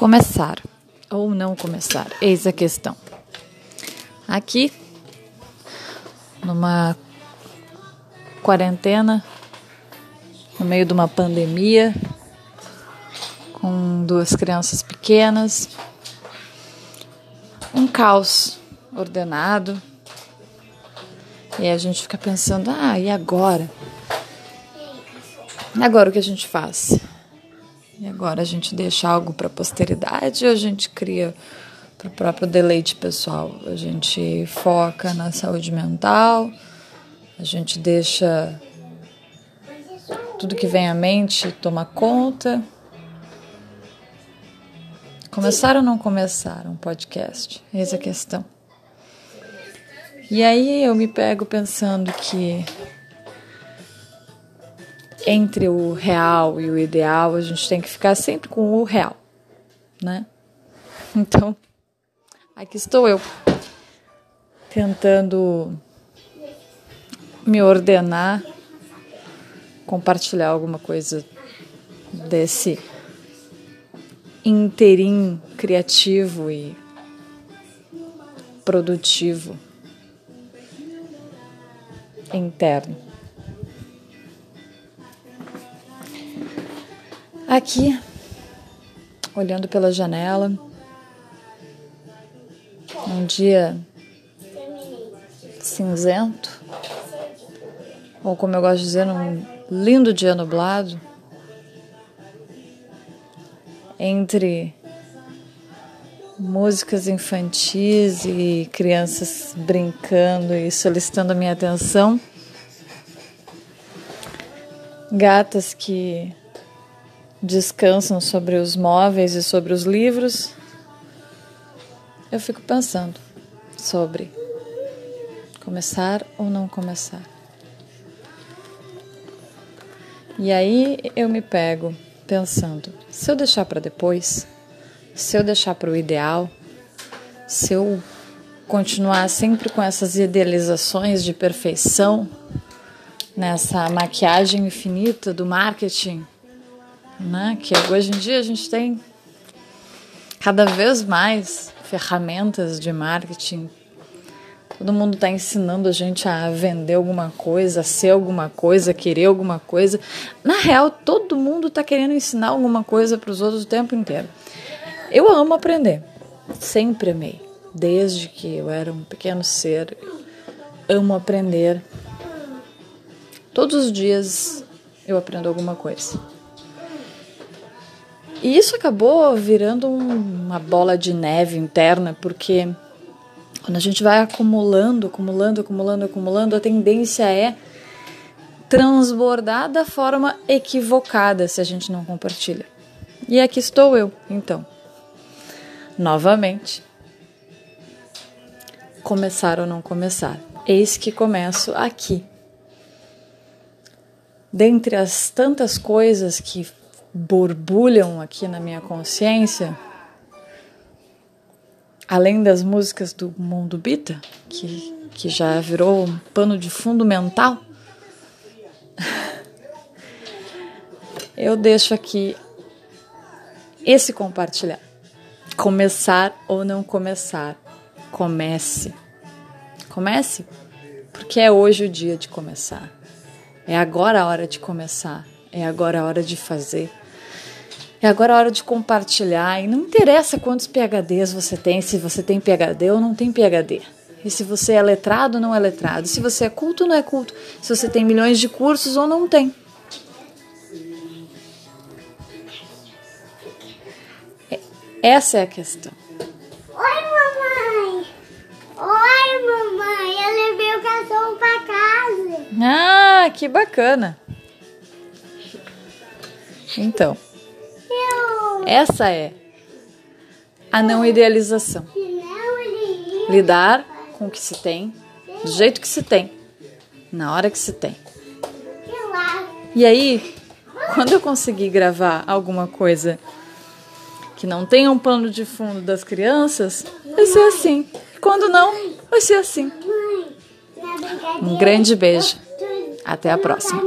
Começar ou não começar? Eis a questão. Aqui, numa quarentena, no meio de uma pandemia, com duas crianças pequenas, um caos ordenado, e a gente fica pensando: ah, e agora? Agora o que a gente faz? E agora a gente deixa algo para a posteridade ou a gente cria para o próprio deleite pessoal? A gente foca na saúde mental, a gente deixa tudo que vem à mente tomar conta. Começar ou não começar um podcast? Eis a questão. E aí eu me pego pensando que entre o real e o ideal, a gente tem que ficar sempre com o real, né? Então, aqui estou eu, tentando me ordenar, compartilhar alguma coisa desse interim criativo e produtivo interno. Aqui, olhando pela janela, um dia cinzento, ou como eu gosto de dizer, um lindo dia nublado, entre músicas infantis e crianças brincando e solicitando a minha atenção, gatas que descansam sobre os móveis e sobre os livros, eu fico pensando sobre começar ou não começar. E aí eu me pego pensando: se eu deixar para depois, se eu deixar para o ideal, se eu continuar sempre com essas idealizações de perfeição, nessa maquiagem infinita do marketing né? Que hoje em dia a gente tem cada vez mais ferramentas de marketing. Todo mundo está ensinando a gente a vender alguma coisa, a ser alguma coisa, a querer alguma coisa. Na real, todo mundo está querendo ensinar alguma coisa para os outros o tempo inteiro. Eu amo aprender, sempre amei, desde que eu era um pequeno ser. Amo aprender. Todos os dias eu aprendo alguma coisa. E isso acabou virando um, uma bola de neve interna, porque quando a gente vai acumulando, acumulando, acumulando, acumulando, a tendência é transbordar da forma equivocada se a gente não compartilha. E aqui estou eu, então. Novamente. Começar ou não começar? Eis que começo aqui. Dentre as tantas coisas que borbulham aqui na minha consciência, além das músicas do Mundo Bita, que, que já virou um pano de fundo mental, eu deixo aqui esse compartilhar. Começar ou não começar, comece. Comece, porque é hoje o dia de começar. É agora a hora de começar. É agora a hora de fazer. É agora a hora de compartilhar. E não interessa quantos PHDs você tem, se você tem PHD ou não tem PHD. E se você é letrado ou não é letrado. Se você é culto ou não é culto. Se você tem milhões de cursos ou não tem. É, essa é a questão. Oi, mamãe! Oi, mamãe! Eu levei o cachorro pra casa. Ah, que bacana! Então. Essa é a não idealização. Lidar com o que se tem, do jeito que se tem, na hora que se tem. E aí, quando eu conseguir gravar alguma coisa que não tenha um pano de fundo das crianças, vai ser assim. Quando não, vai ser assim. Um grande beijo. Até a próxima.